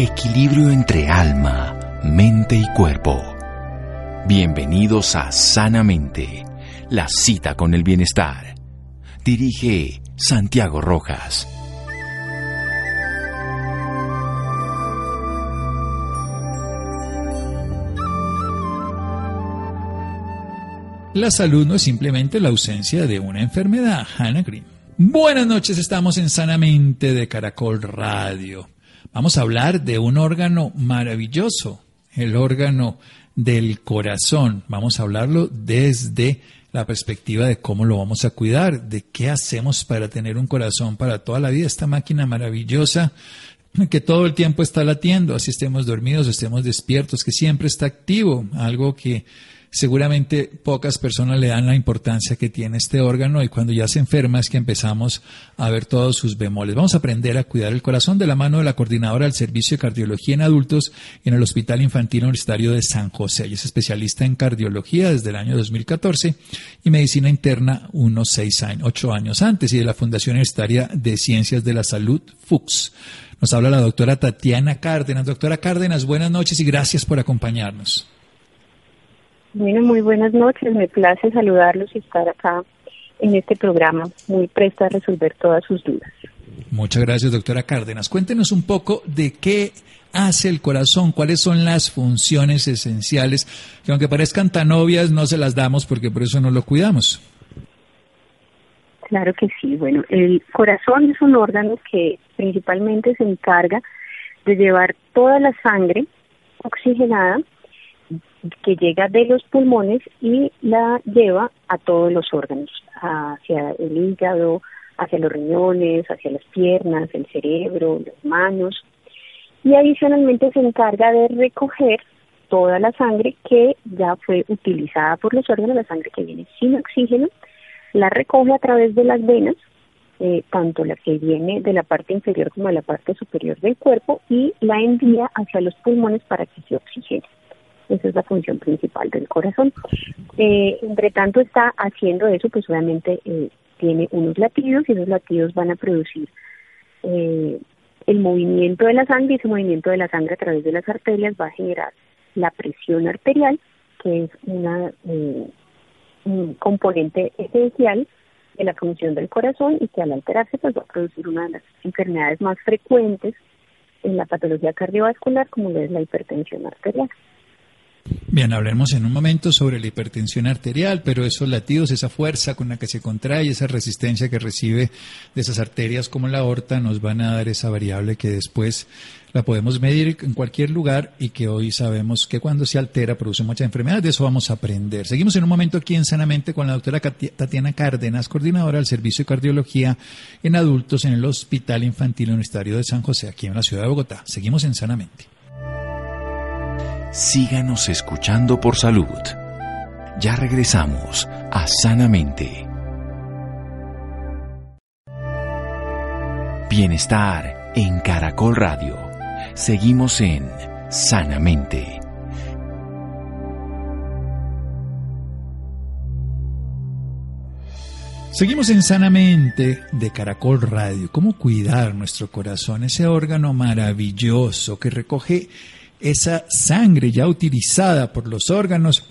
Equilibrio entre alma, mente y cuerpo. Bienvenidos a Sanamente, la cita con el bienestar. Dirige Santiago Rojas. La salud no es simplemente la ausencia de una enfermedad. Hannah Green. Buenas noches, estamos en Sanamente de Caracol Radio. Vamos a hablar de un órgano maravilloso, el órgano del corazón. Vamos a hablarlo desde la perspectiva de cómo lo vamos a cuidar, de qué hacemos para tener un corazón para toda la vida, esta máquina maravillosa que todo el tiempo está latiendo, así estemos dormidos, estemos despiertos, que siempre está activo, algo que seguramente pocas personas le dan la importancia que tiene este órgano y cuando ya se enferma es que empezamos a ver todos sus bemoles. Vamos a aprender a cuidar el corazón de la mano de la coordinadora del Servicio de Cardiología en Adultos en el Hospital Infantil Universitario de San José. Ella es especialista en cardiología desde el año 2014 y medicina interna unos seis años, ocho años antes y de la Fundación Universitaria de Ciencias de la Salud, FUCS. Nos habla la doctora Tatiana Cárdenas. Doctora Cárdenas, buenas noches y gracias por acompañarnos. Bueno, muy buenas noches. Me place saludarlos y estar acá en este programa, muy presta a resolver todas sus dudas. Muchas gracias, doctora Cárdenas. Cuéntenos un poco de qué hace el corazón, cuáles son las funciones esenciales, que aunque parezcan tan obvias, no se las damos porque por eso no lo cuidamos. Claro que sí. Bueno, el corazón es un órgano que principalmente se encarga de llevar toda la sangre oxigenada que llega de los pulmones y la lleva a todos los órganos, hacia el hígado, hacia los riñones, hacia las piernas, el cerebro, las manos. Y adicionalmente se encarga de recoger toda la sangre que ya fue utilizada por los órganos, la sangre que viene sin oxígeno, la recoge a través de las venas, eh, tanto la que viene de la parte inferior como de la parte superior del cuerpo, y la envía hacia los pulmones para que se oxigene. Esa es la función principal del corazón. Eh, entre tanto está haciendo eso, pues obviamente eh, tiene unos latidos y esos latidos van a producir eh, el movimiento de la sangre y ese movimiento de la sangre a través de las arterias va a generar la presión arterial, que es una un componente esencial de la función del corazón y que al alterarse pues va a producir una de las enfermedades más frecuentes en la patología cardiovascular como es la hipertensión arterial. Bien, hablaremos en un momento sobre la hipertensión arterial, pero esos latidos, esa fuerza con la que se contrae, esa resistencia que recibe de esas arterias como la aorta, nos van a dar esa variable que después la podemos medir en cualquier lugar y que hoy sabemos que cuando se altera produce mucha enfermedad. De eso vamos a aprender. Seguimos en un momento aquí en Sanamente con la doctora Tatiana Cárdenas, coordinadora del Servicio de Cardiología en Adultos en el Hospital Infantil Universitario de San José, aquí en la ciudad de Bogotá. Seguimos en Sanamente. Síganos escuchando por salud. Ya regresamos a Sanamente. Bienestar en Caracol Radio. Seguimos en Sanamente. Seguimos en Sanamente de Caracol Radio. ¿Cómo cuidar nuestro corazón, ese órgano maravilloso que recoge esa sangre ya utilizada por los órganos,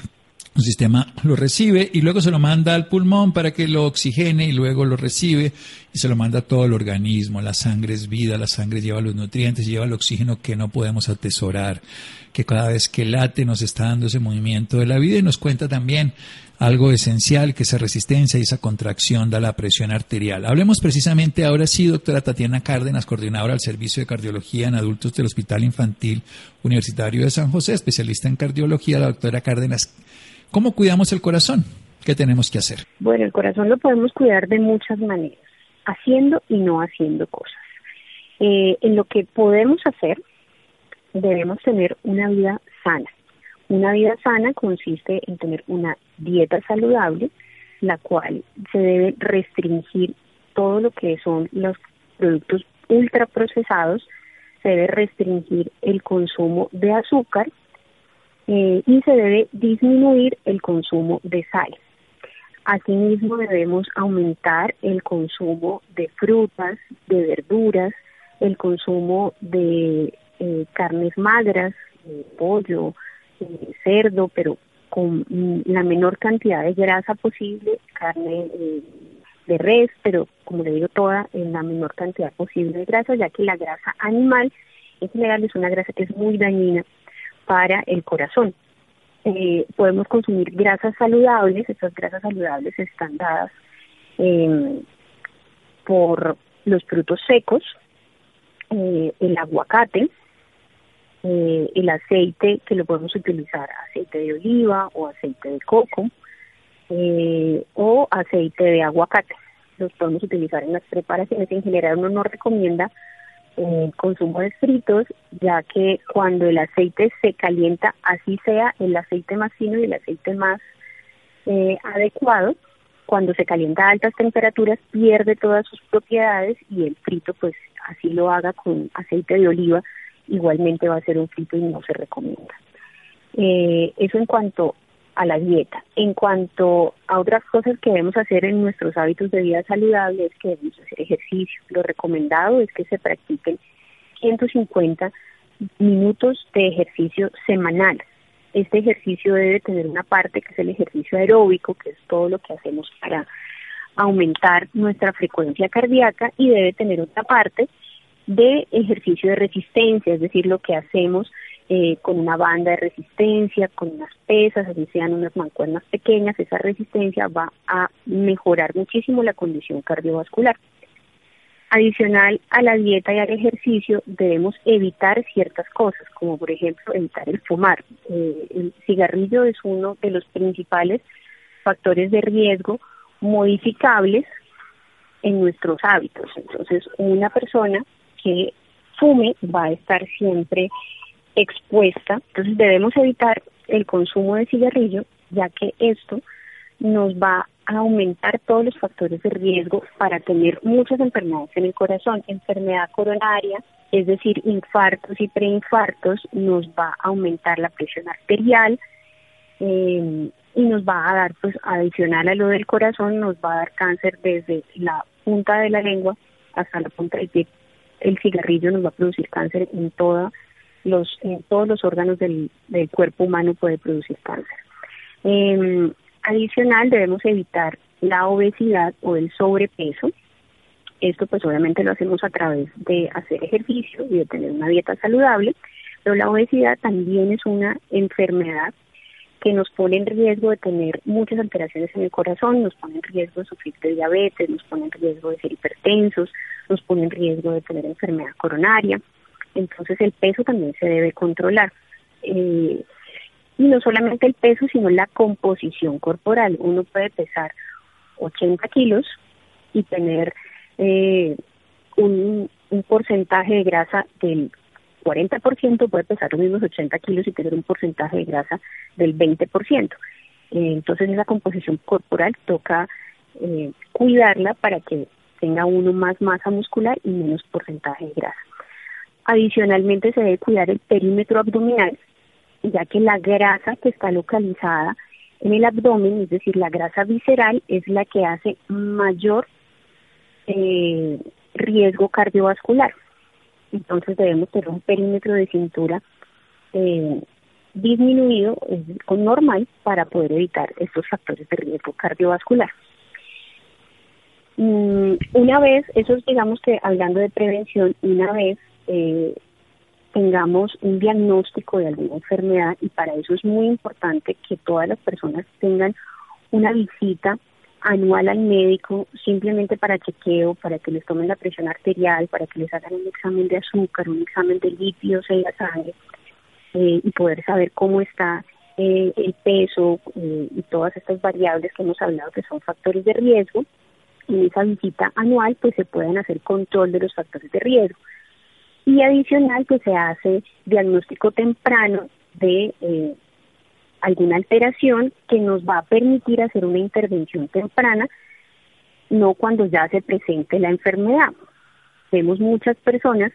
el sistema lo recibe y luego se lo manda al pulmón para que lo oxigene y luego lo recibe y se lo manda a todo el organismo. La sangre es vida, la sangre lleva los nutrientes, lleva el oxígeno que no podemos atesorar, que cada vez que late nos está dando ese movimiento de la vida y nos cuenta también algo esencial que esa resistencia y esa contracción da la presión arterial. Hablemos precisamente ahora sí, doctora Tatiana Cárdenas, coordinadora del Servicio de Cardiología en Adultos del Hospital Infantil Universitario de San José, especialista en cardiología, la doctora Cárdenas. ¿Cómo cuidamos el corazón? ¿Qué tenemos que hacer? Bueno, el corazón lo podemos cuidar de muchas maneras, haciendo y no haciendo cosas. Eh, en lo que podemos hacer, debemos tener una vida sana una vida sana consiste en tener una dieta saludable, la cual se debe restringir todo lo que son los productos ultraprocesados, se debe restringir el consumo de azúcar eh, y se debe disminuir el consumo de sal. Asimismo debemos aumentar el consumo de frutas, de verduras, el consumo de eh, carnes magras, pollo, cerdo, pero con la menor cantidad de grasa posible, carne de res, pero como le digo, toda en la menor cantidad posible de grasa, ya que la grasa animal en general es una grasa que es muy dañina para el corazón. Eh, podemos consumir grasas saludables, estas grasas saludables están dadas em, por los frutos secos, eh, el aguacate, eh, el aceite que lo podemos utilizar, aceite de oliva o aceite de coco o aceite de aguacate. Los podemos utilizar en las preparaciones. En general uno no recomienda el consumo de fritos, ya que cuando el aceite se calienta, así sea el aceite más fino y el aceite más eh, adecuado, cuando se calienta a altas temperaturas pierde todas sus propiedades y el frito pues así lo haga con aceite de oliva, igualmente va a ser un frito y no se recomienda. Eh, eso en cuanto a la dieta. En cuanto a otras cosas que debemos hacer en nuestros hábitos de vida saludable es que debemos hacer ejercicio. Lo recomendado es que se practiquen 150 minutos de ejercicio semanal. Este ejercicio debe tener una parte que es el ejercicio aeróbico, que es todo lo que hacemos para aumentar nuestra frecuencia cardíaca y debe tener otra parte de ejercicio de resistencia, es decir, lo que hacemos eh, con una banda de resistencia, con unas pesas, así sean unas mancuernas pequeñas, esa resistencia va a mejorar muchísimo la condición cardiovascular. Adicional a la dieta y al ejercicio, debemos evitar ciertas cosas, como por ejemplo evitar el fumar. Eh, el cigarrillo es uno de los principales factores de riesgo modificables en nuestros hábitos. Entonces, una persona que fume va a estar siempre expuesta. Entonces debemos evitar el consumo de cigarrillo, ya que esto nos va a aumentar todos los factores de riesgo para tener muchas enfermedades en el corazón. Enfermedad coronaria, es decir, infartos y preinfartos, nos va a aumentar la presión arterial eh, y nos va a dar, pues adicional a lo del corazón, nos va a dar cáncer desde la punta de la lengua hasta la punta del pie. El cigarrillo nos va a producir cáncer en toda los, en todos los órganos del, del cuerpo humano puede producir cáncer. Eh, adicional, debemos evitar la obesidad o el sobrepeso. Esto pues obviamente lo hacemos a través de hacer ejercicio y de tener una dieta saludable, pero la obesidad también es una enfermedad que nos pone en riesgo de tener muchas alteraciones en el corazón, nos pone en riesgo de sufrir de diabetes, nos pone en riesgo de ser hipertensos, nos pone en riesgo de tener enfermedad coronaria entonces el peso también se debe controlar. Eh, y no solamente el peso, sino la composición corporal. Uno puede pesar 80 kilos y tener eh, un, porcentaje de grasa del 40%, puede pesar los mismos 80 kilos y tener un porcentaje de grasa del 20%. Eh, entonces esa composición corporal toca cuidarla para que tenga uno más masa muscular y menos porcentaje de grasa. Adicionalmente se debe cuidar el perímetro abdominal, ya que la grasa que está localizada en el abdomen, es decir, la grasa visceral, es la que hace mayor eh, riesgo cardiovascular. Entonces debemos tener un perímetro de cintura eh, disminuido, con normal, para poder evitar estos factores de riesgo cardiovascular. Mm, una vez, eso es digamos que hablando de prevención, una vez eh, tengamos un diagnóstico de alguna enfermedad y para eso es muy importante que todas las personas tengan una visita anual al médico simplemente para chequeo, para que les tomen la presión arterial, para que les hagan un examen de azúcar, un examen de lípidos en la sangre eh, y poder saber cómo está eh, el peso eh, y todas estas variables que hemos hablado que son factores de riesgo. En esa visita anual pues se pueden hacer control de los factores de riesgo y adicional que se hace diagnóstico temprano de eh, alguna alteración que nos va a permitir hacer una intervención temprana, no cuando ya se presente la enfermedad. Vemos muchas personas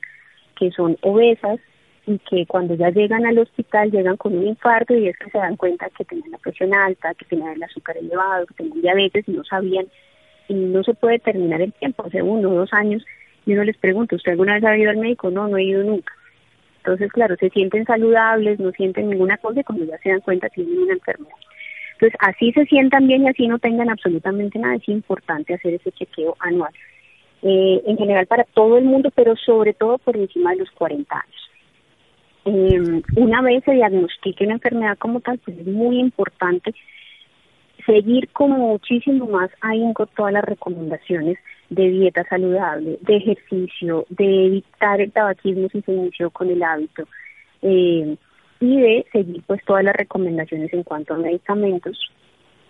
que son obesas y que cuando ya llegan al hospital llegan con un infarto y es que se dan cuenta que tienen la presión alta, que tienen el azúcar elevado, que tienen diabetes y no sabían y no se puede terminar el tiempo, hace uno o dos años y uno les pregunta, ¿usted alguna vez ha ido al médico? No, no he ido nunca. Entonces, claro, se sienten saludables, no sienten ninguna cosa y cuando ya se dan cuenta tienen una enfermedad. Entonces, así se sientan bien y así no tengan absolutamente nada, es importante hacer ese chequeo anual. Eh, en general para todo el mundo, pero sobre todo por encima de los 40 años. Eh, una vez se diagnostique una enfermedad como tal, pues es muy importante seguir con muchísimo más ahínco todas las recomendaciones de dieta saludable, de ejercicio, de evitar el tabaquismo si se inició con el hábito eh, y de seguir pues todas las recomendaciones en cuanto a medicamentos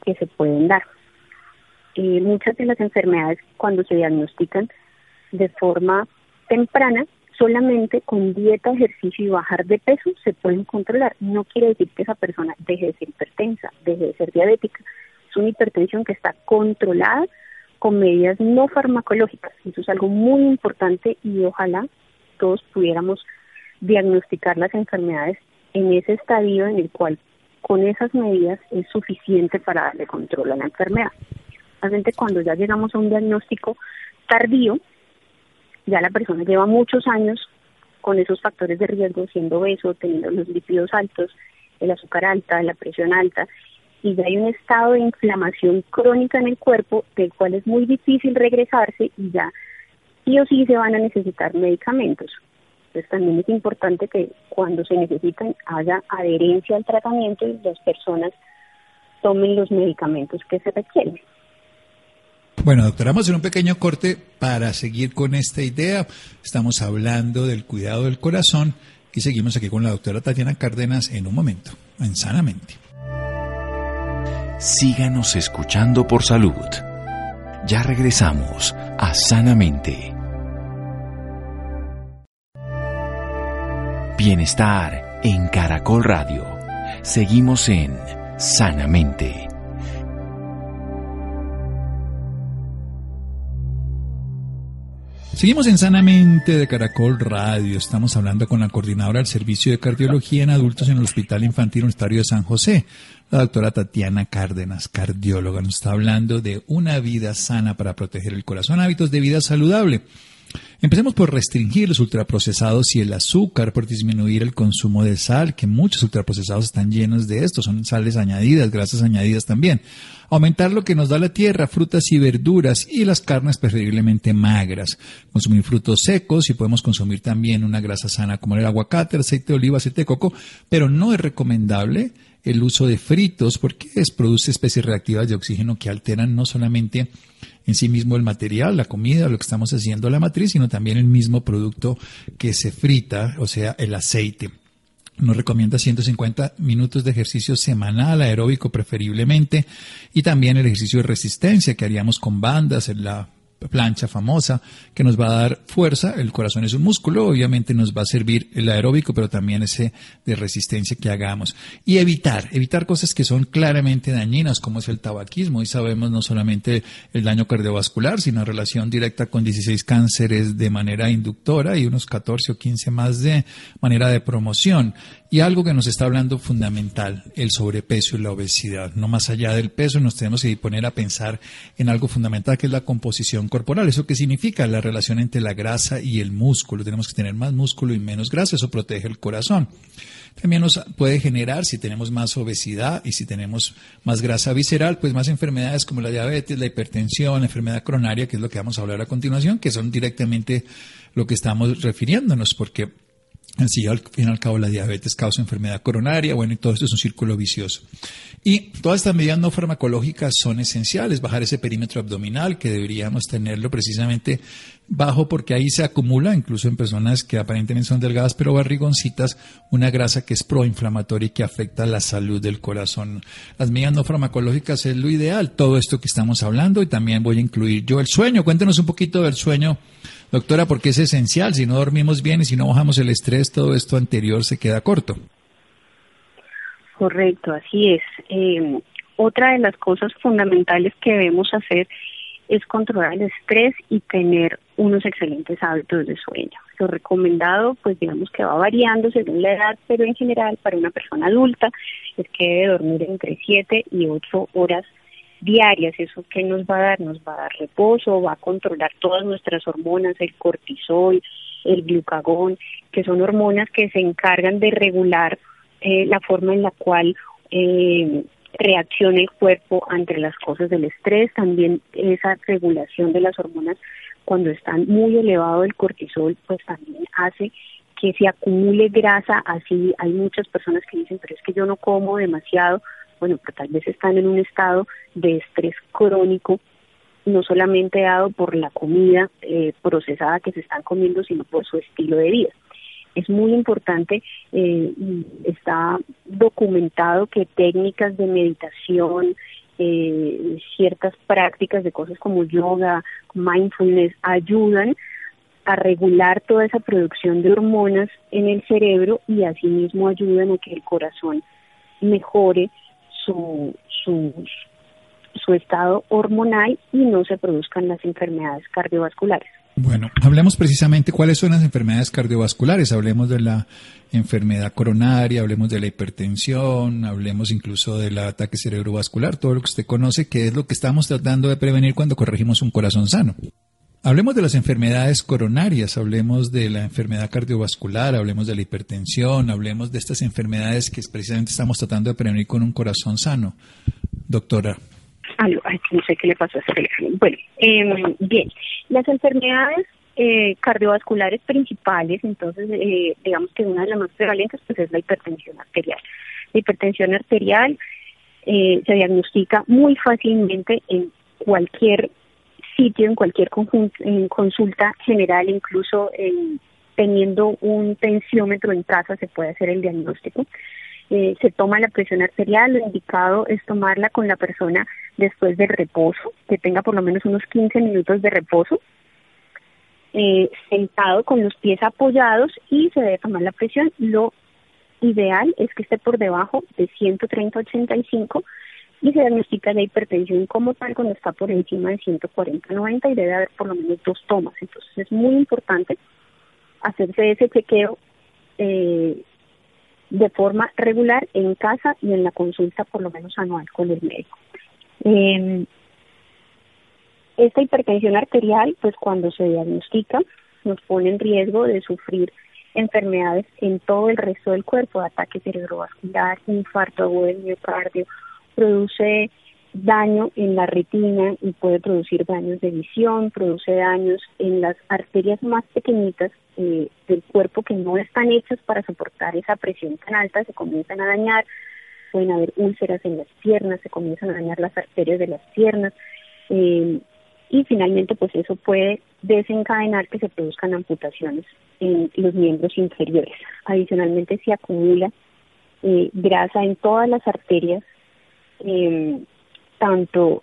que se pueden dar. Eh, muchas de las enfermedades cuando se diagnostican de forma temprana solamente con dieta, ejercicio y bajar de peso se pueden controlar. No quiere decir que esa persona deje de ser hipertensa, deje de ser diabética. Es una hipertensión que está controlada con medidas no farmacológicas. Eso es algo muy importante y ojalá todos pudiéramos diagnosticar las enfermedades en ese estadio en el cual con esas medidas es suficiente para darle control a la enfermedad. Realmente cuando ya llegamos a un diagnóstico tardío, ya la persona lleva muchos años con esos factores de riesgo, siendo obeso, teniendo los lípidos altos, el azúcar alta, la presión alta, y ya hay un estado de inflamación crónica en el cuerpo del cual es muy difícil regresarse y ya sí o sí se van a necesitar medicamentos. Entonces también es importante que cuando se necesitan haya adherencia al tratamiento y las personas tomen los medicamentos que se requieren. Bueno, doctora, vamos a hacer un pequeño corte para seguir con esta idea. Estamos hablando del cuidado del corazón y seguimos aquí con la doctora Tatiana Cárdenas en un momento, en Sanamente. Síganos escuchando por salud. Ya regresamos a Sanamente. Bienestar en Caracol Radio. Seguimos en Sanamente. Seguimos en Sanamente de Caracol Radio. Estamos hablando con la coordinadora del Servicio de Cardiología en Adultos en el Hospital Infantil Universitario de San José, la doctora Tatiana Cárdenas, cardióloga. Nos está hablando de una vida sana para proteger el corazón, hábitos de vida saludable. Empecemos por restringir los ultraprocesados y el azúcar, por disminuir el consumo de sal, que muchos ultraprocesados están llenos de esto, son sales añadidas, grasas añadidas también. Aumentar lo que nos da la tierra, frutas y verduras y las carnes preferiblemente magras. Consumir frutos secos y podemos consumir también una grasa sana como el aguacate, el aceite de oliva, aceite de coco, pero no es recomendable el uso de fritos porque produce especies reactivas de oxígeno que alteran no solamente en sí mismo el material, la comida, lo que estamos haciendo la matriz, sino también el mismo producto que se frita, o sea, el aceite. Nos recomienda 150 minutos de ejercicio semanal, aeróbico preferiblemente, y también el ejercicio de resistencia que haríamos con bandas en la plancha famosa que nos va a dar fuerza. El corazón es un músculo, obviamente nos va a servir el aeróbico, pero también ese de resistencia que hagamos. Y evitar, evitar cosas que son claramente dañinas, como es el tabaquismo. Y sabemos no solamente el daño cardiovascular, sino relación directa con 16 cánceres de manera inductora y unos 14 o 15 más de manera de promoción. Y algo que nos está hablando fundamental, el sobrepeso y la obesidad. No más allá del peso, nos tenemos que poner a pensar en algo fundamental que es la composición corporal. ¿Eso qué significa? La relación entre la grasa y el músculo. Tenemos que tener más músculo y menos grasa. Eso protege el corazón. También nos puede generar, si tenemos más obesidad y si tenemos más grasa visceral, pues más enfermedades como la diabetes, la hipertensión, la enfermedad coronaria, que es lo que vamos a hablar a continuación, que son directamente lo que estamos refiriéndonos, porque Así, al fin y al cabo, la diabetes causa enfermedad coronaria, bueno, y todo esto es un círculo vicioso. Y todas estas medidas no farmacológicas son esenciales, bajar ese perímetro abdominal, que deberíamos tenerlo precisamente bajo, porque ahí se acumula, incluso en personas que aparentemente son delgadas, pero barrigoncitas, una grasa que es proinflamatoria y que afecta la salud del corazón. Las medidas no farmacológicas es lo ideal, todo esto que estamos hablando, y también voy a incluir yo el sueño. Cuéntenos un poquito del sueño Doctora, porque es esencial, si no dormimos bien y si no bajamos el estrés, todo esto anterior se queda corto. Correcto, así es. Eh, otra de las cosas fundamentales que debemos hacer es controlar el estrés y tener unos excelentes hábitos de sueño. Lo recomendado, pues digamos que va variando según la edad, pero en general para una persona adulta es que debe dormir entre 7 y 8 horas diarias. ¿Eso qué nos va a dar? Nos va a dar reposo, va a controlar todas nuestras hormonas, el cortisol, el glucagón, que son hormonas que se encargan de regular eh, la forma en la cual eh, reacciona el cuerpo ante las cosas del estrés, también esa regulación de las hormonas cuando están muy elevado el cortisol, pues también hace que se acumule grasa, así hay muchas personas que dicen, pero es que yo no como demasiado, bueno, pero tal vez están en un estado de estrés crónico, no solamente dado por la comida eh, procesada que se están comiendo, sino por su estilo de vida. Es muy importante, eh, está documentado que técnicas de meditación, eh, ciertas prácticas de cosas como yoga, mindfulness, ayudan a regular toda esa producción de hormonas en el cerebro y asimismo ayudan a que el corazón mejore su, su, su estado hormonal y no se produzcan las enfermedades cardiovasculares. Bueno, hablemos precisamente cuáles son las enfermedades cardiovasculares. Hablemos de la enfermedad coronaria, hablemos de la hipertensión, hablemos incluso del ataque cerebrovascular, todo lo que usted conoce, que es lo que estamos tratando de prevenir cuando corregimos un corazón sano. Hablemos de las enfermedades coronarias, hablemos de la enfermedad cardiovascular, hablemos de la hipertensión, hablemos de estas enfermedades que precisamente estamos tratando de prevenir con un corazón sano. Doctora. no sé qué le pasó a teléfono. Bueno, em, bien, las enfermedades eh, cardiovasculares principales, entonces eh, digamos que una de las más prevalentes pues es la hipertensión arterial. La hipertensión arterial eh, se diagnostica muy fácilmente en cualquier sitio, en cualquier consulta general, incluso teniendo un tensiómetro en casa se puede hacer el diagnóstico. Eh, se toma la presión arterial, lo indicado es tomarla con la persona después del reposo, que tenga por lo menos unos 15 minutos de reposo, eh, sentado con los pies apoyados y se debe tomar la presión. Lo ideal es que esté por debajo de 130-85 y se diagnostica la hipertensión como tal cuando está por encima de 140-90 y debe haber por lo menos dos tomas. Entonces es muy importante hacerse ese chequeo eh, de forma regular en casa y en la consulta por lo menos anual con el médico. Eh, esta hipertensión arterial, pues cuando se diagnostica, nos pone en riesgo de sufrir enfermedades en todo el resto del cuerpo, ataque cerebrovascular, infarto agudo del miocardio, produce daño en la retina y puede producir daños de visión, produce daños en las arterias más pequeñitas eh, del cuerpo que no están hechas para soportar esa presión tan alta, se comienzan a dañar, pueden haber úlceras en las piernas, se comienzan a dañar las arterias de las piernas eh, y finalmente pues eso puede desencadenar que se produzcan amputaciones en los miembros inferiores. Adicionalmente se acumula eh, grasa en todas las arterias eh, tanto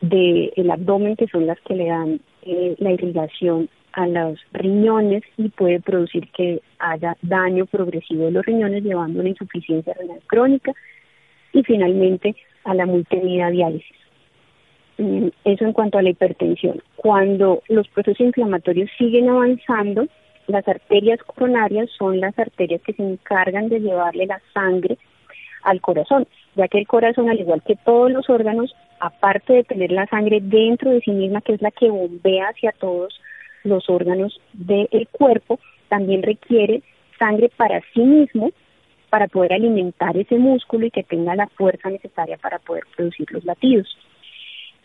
del el abdomen, que son las que le dan eh, la irrigación a los riñones y puede producir que haya daño progresivo de los riñones, llevando a una insuficiencia renal crónica y finalmente a la multimida diálisis. Mm, eso en cuanto a la hipertensión. Cuando los procesos inflamatorios siguen avanzando, las arterias coronarias son las arterias que se encargan de llevarle la sangre al corazón, ya que el corazón, al igual que todos los órganos, aparte de tener la sangre dentro de sí misma, que es la que bombea hacia todos los órganos del cuerpo, también requiere sangre para sí mismo, para poder alimentar ese músculo y que tenga la fuerza necesaria para poder producir los latidos.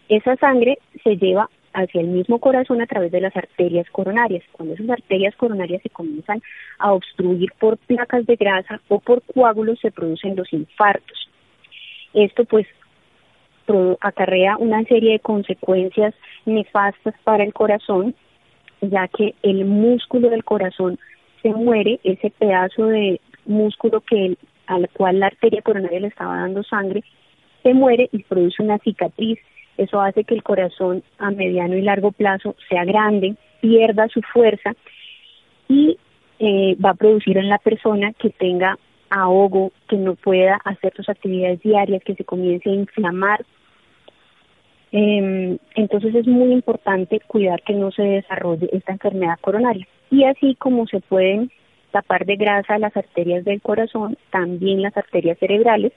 Esa sangre se lleva hacia el mismo corazón a través de las arterias coronarias. Cuando esas arterias coronarias se comienzan a obstruir por placas de grasa o por coágulos, se producen los infartos. Esto pues acarrea una serie de consecuencias nefastas para el corazón, ya que el músculo del corazón se muere, ese pedazo de músculo que al cual la arteria coronaria le estaba dando sangre, se muere y produce una cicatriz eso hace que el corazón a mediano y largo plazo sea grande, pierda su fuerza y eh, va a producir en la persona que tenga ahogo, que no pueda hacer sus actividades diarias, que se comience a inflamar. Em, entonces es muy importante cuidar que no se desarrolle esta enfermedad coronaria. Y así como se pueden tapar de grasa las arterias del corazón, también las arterias cerebrales,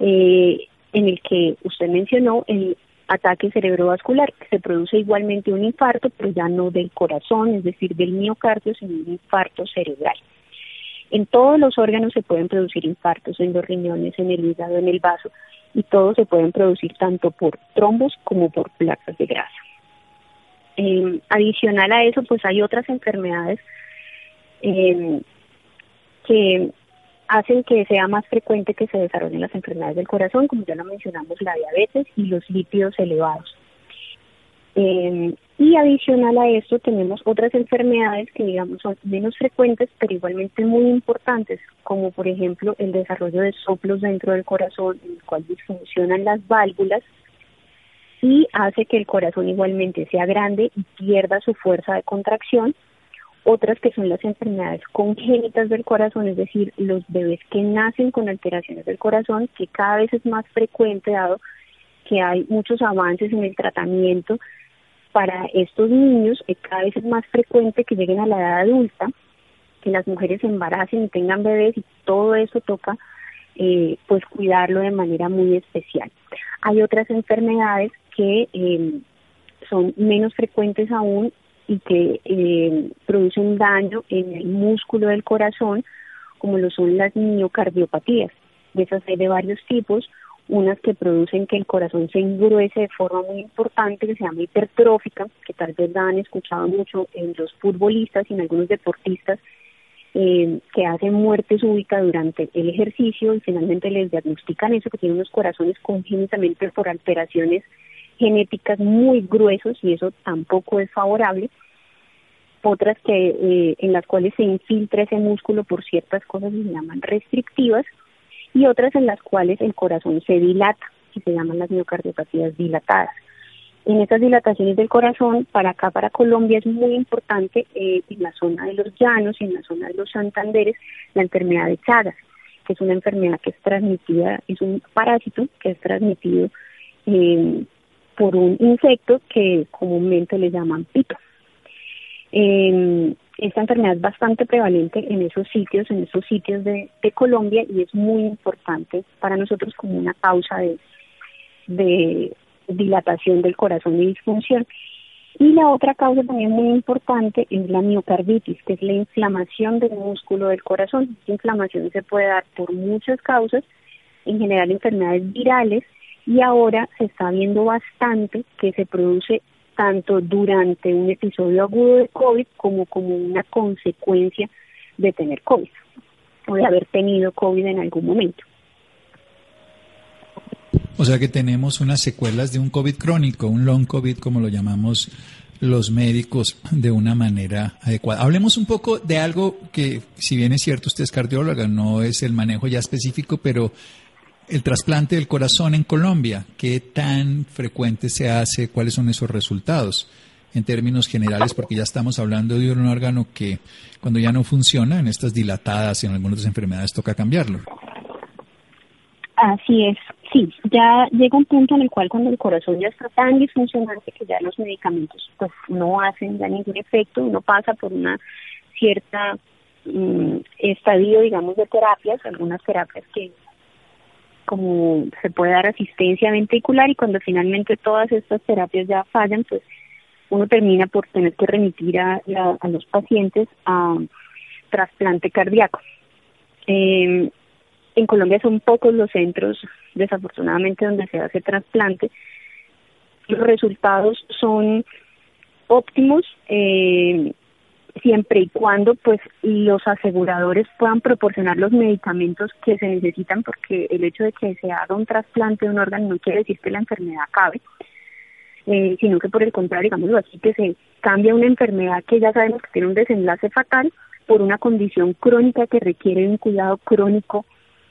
eh, en el que usted mencionó, el ataque cerebrovascular, se produce igualmente un infarto, pero ya no del corazón, es decir, del miocardio, sino un infarto cerebral. En todos los órganos se pueden producir infartos, en los riñones, en el hígado, en el vaso, y todos se pueden producir tanto por trombos como por placas de grasa. Eh, adicional a eso, pues hay otras enfermedades eh, que hacen que sea más frecuente que se desarrollen las enfermedades del corazón, como ya lo mencionamos, la diabetes y los lípidos elevados. Eh, y adicional a esto tenemos otras enfermedades que digamos son menos frecuentes pero igualmente muy importantes, como por ejemplo el desarrollo de soplos dentro del corazón, en el cual disfuncionan las válvulas y hace que el corazón igualmente sea grande y pierda su fuerza de contracción otras que son las enfermedades congénitas del corazón, es decir, los bebés que nacen con alteraciones del corazón, que cada vez es más frecuente dado que hay muchos avances en el tratamiento para estos niños, y cada vez es más frecuente que lleguen a la edad adulta, que las mujeres se embaracen y tengan bebés y todo eso toca eh, pues cuidarlo de manera muy especial. Hay otras enfermedades que eh, son menos frecuentes aún y que eh, producen daño en el músculo del corazón, como lo son las miocardiopatías. De esas hay de varios tipos, unas que producen que el corazón se engruece de forma muy importante, que se llama hipertrófica, que tal vez la han escuchado mucho en los futbolistas y en algunos deportistas, eh, que hacen muerte súbita durante el ejercicio y finalmente les diagnostican eso, que tienen unos corazones congénitamente por alteraciones genéticas muy gruesos y eso tampoco es favorable. Otras que eh, en las cuales se infiltra ese músculo por ciertas cosas que se llaman restrictivas y otras en las cuales el corazón se dilata, que se llaman las miocardiopatías dilatadas. En estas dilataciones del corazón, para acá, para Colombia, es muy importante eh, en la zona de los llanos y en la zona de los Santanderes la enfermedad de Chagas, que es una enfermedad que es transmitida, es un parásito que es transmitido eh, por un insecto que comúnmente le llaman pito. Eh, esta enfermedad es bastante prevalente en esos sitios, en esos sitios de, Colombia y es muy importante para nosotros como una causa de, de dilatación del corazón y disfunción. Y la otra causa también muy importante es la miocarditis, que es la inflamación del músculo del corazón. Esta inflamación se puede dar por muchas causas, en general enfermedades virales, y ahora se está viendo bastante que se produce tanto durante un episodio agudo de COVID como como una consecuencia de tener COVID o de haber tenido COVID en algún momento. O sea que tenemos unas secuelas de un COVID crónico, un long COVID como lo llamamos los médicos de una manera adecuada. Hablemos un poco de algo que, si bien es cierto, usted es cardióloga, no es el manejo ya específico, pero el trasplante del corazón en Colombia, ¿qué tan frecuente se hace? ¿Cuáles son esos resultados? En términos generales, porque ya estamos hablando de un órgano que cuando ya no funciona, en estas dilatadas y en algunas enfermedades, toca cambiarlo. Así es, sí, ya llega un punto en el cual cuando el corazón ya está tan disfuncionante que ya los medicamentos pues no hacen ya ningún efecto, uno pasa por una cierta mm, estadio, digamos, de terapias, algunas terapias que como se puede dar asistencia ventricular y cuando finalmente todas estas terapias ya fallan, pues uno termina por tener que remitir a, los pacientes a trasplante cardíaco. Eh, en Colombia son pocos los centros, desafortunadamente, donde se hace trasplante. Los resultados son óptimos. Eh, siempre y cuando pues los aseguradores puedan proporcionar los medicamentos que se necesitan porque el hecho de que se haga un trasplante de un órgano no quiere decir que la enfermedad acabe eh, sino que por el contrario digámoslo así que se cambia una enfermedad que ya sabemos que tiene un desenlace fatal por una condición crónica que requiere un cuidado crónico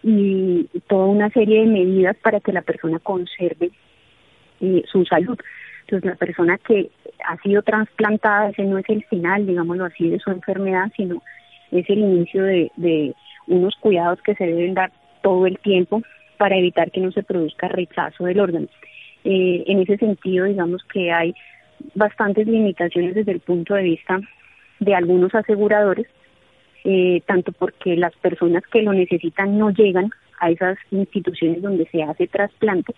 y toda una serie de medidas para que la persona conserve eh, su salud entonces la persona que ha sido trasplantada, ese no es el final, digámoslo así, de su enfermedad, sino es el inicio de, unos cuidados que se deben dar todo el tiempo para evitar que no se produzca rechazo del órgano. Eh, en ese sentido, digamos que hay bastantes limitaciones desde el punto de vista de algunos aseguradores, eh, tanto porque las personas que lo necesitan no llegan a esas instituciones donde se hace trasplante,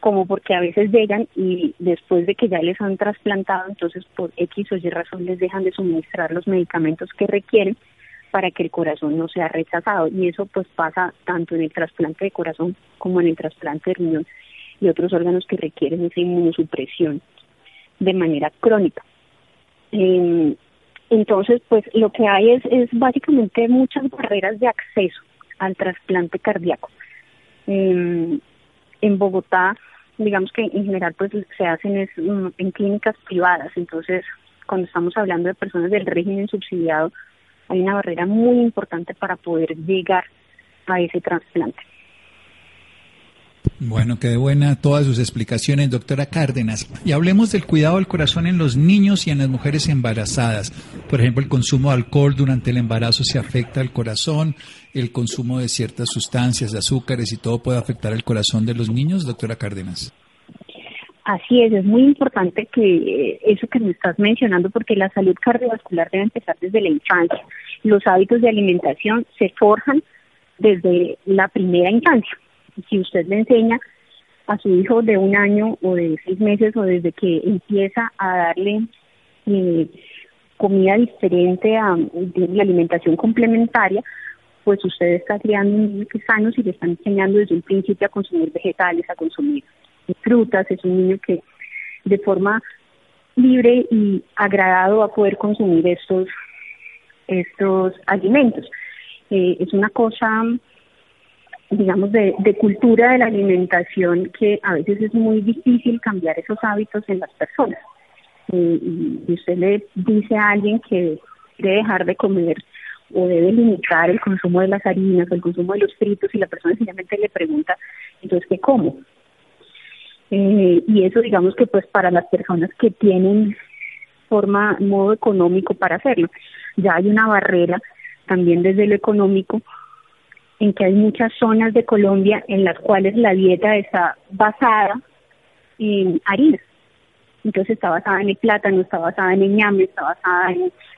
como porque a veces llegan y después de que ya les han trasplantado, entonces por X o Y razón les dejan de suministrar los medicamentos que requieren para que el corazón no sea rechazado. Y eso pues pasa tanto en el trasplante de corazón como en el trasplante de riñón y otros órganos que requieren esa inmunosupresión de manera crónica. Em, entonces, pues lo que hay es, es básicamente muchas barreras de acceso al trasplante cardíaco. Em, en Bogotá, digamos que en general pues se hacen mm, en clínicas privadas, entonces cuando estamos hablando de personas del régimen subsidiado, hay una barrera muy importante para poder llegar a ese trasplante. Bueno, qué buena todas sus explicaciones, doctora Cárdenas. Y hablemos del cuidado del corazón en los niños y en las mujeres embarazadas. Por ejemplo, el consumo de alcohol durante el embarazo se afecta al corazón, el consumo de ciertas sustancias, de azúcares y todo puede afectar el corazón de los niños, doctora Cárdenas. Así es, es muy importante que eh, eso que me estás mencionando, porque la salud cardiovascular debe empezar desde la infancia. Los hábitos de alimentación se forjan desde la primera infancia si usted le enseña a su hijo de un año o de seis meses o desde que empieza a darle eh, comida diferente a la alimentación complementaria, pues usted está criando un niño que es sano si le están enseñando desde un principio a consumir vegetales, a consumir frutas, es un niño que de forma libre y agradado va a poder consumir estos estos alimentos. Eh, es una cosa digamos, de, cultura de la alimentación que a veces es muy difícil cambiar esos hábitos en las personas. Y, usted le dice a alguien que debe dejar de comer o debe limitar el consumo de las harinas o el consumo de los fritos y la persona simplemente le pregunta, entonces, ¿qué como? Eh, y eso digamos que pues para las personas que tienen forma, modo económico para hacerlo. Ya hay una barrera también desde lo económico en que hay muchas zonas de Colombia en las cuales la dieta está basada en harina. Entonces está basada en el plátano, está basada en el ñame, está basada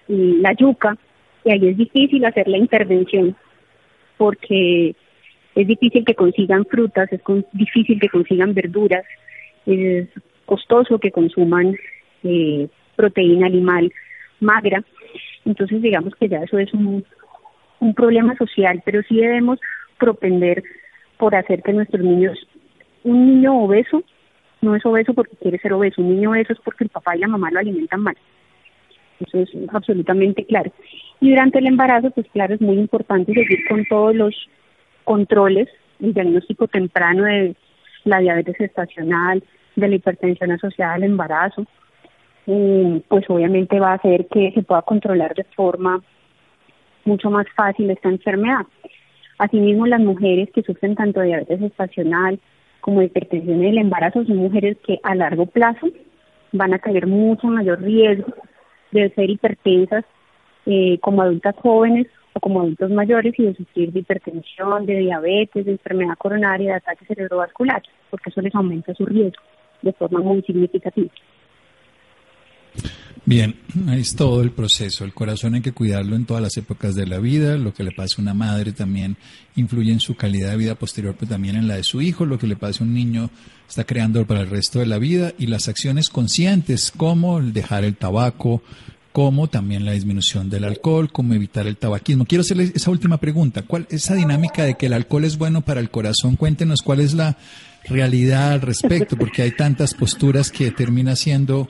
en, la yuca, y ahí es difícil hacer la intervención porque es difícil que consigan frutas, es difícil que consigan verduras, es costoso que consuman eh, proteína animal magra. Entonces digamos que ya eso es un, un problema social, pero sí debemos propender por hacer que nuestros niños, un niño obeso no es obeso porque quiere ser obeso, un niño obeso es porque el papá y la mamá lo alimentan mal. Eso es absolutamente claro. Y durante el embarazo, pues claro, es muy importante seguir con todos los controles, el diagnóstico temprano de la diabetes estacional, de la hipertensión asociada al embarazo, eh, pues obviamente va a hacer que se pueda controlar de forma mucho más fácil esta enfermedad. Asimismo, las mujeres que sufren tanto diabetes estacional como hipertensión en el embarazo son mujeres que a largo plazo van a tener mucho mayor riesgo de ser hipertensas eh, como adultas jóvenes o como adultos mayores y de sufrir de hipertensión, de diabetes, de enfermedad coronaria, de ataque cerebrovascular, porque eso les aumenta su riesgo de forma muy significativa. Bien, es todo el proceso. El corazón hay que cuidarlo en todas las épocas de la vida. Lo que le pasa a una madre también influye en su calidad de vida posterior, pero también en la de su hijo. Lo que le pasa a un niño está creando para el resto de la vida. Y las acciones conscientes, como el dejar el tabaco, como también la disminución del alcohol, como evitar el tabaquismo. Quiero hacerle esa última pregunta. ¿Cuál esa dinámica de que el alcohol es bueno para el corazón? Cuéntenos cuál es la realidad al respecto, porque hay tantas posturas que termina siendo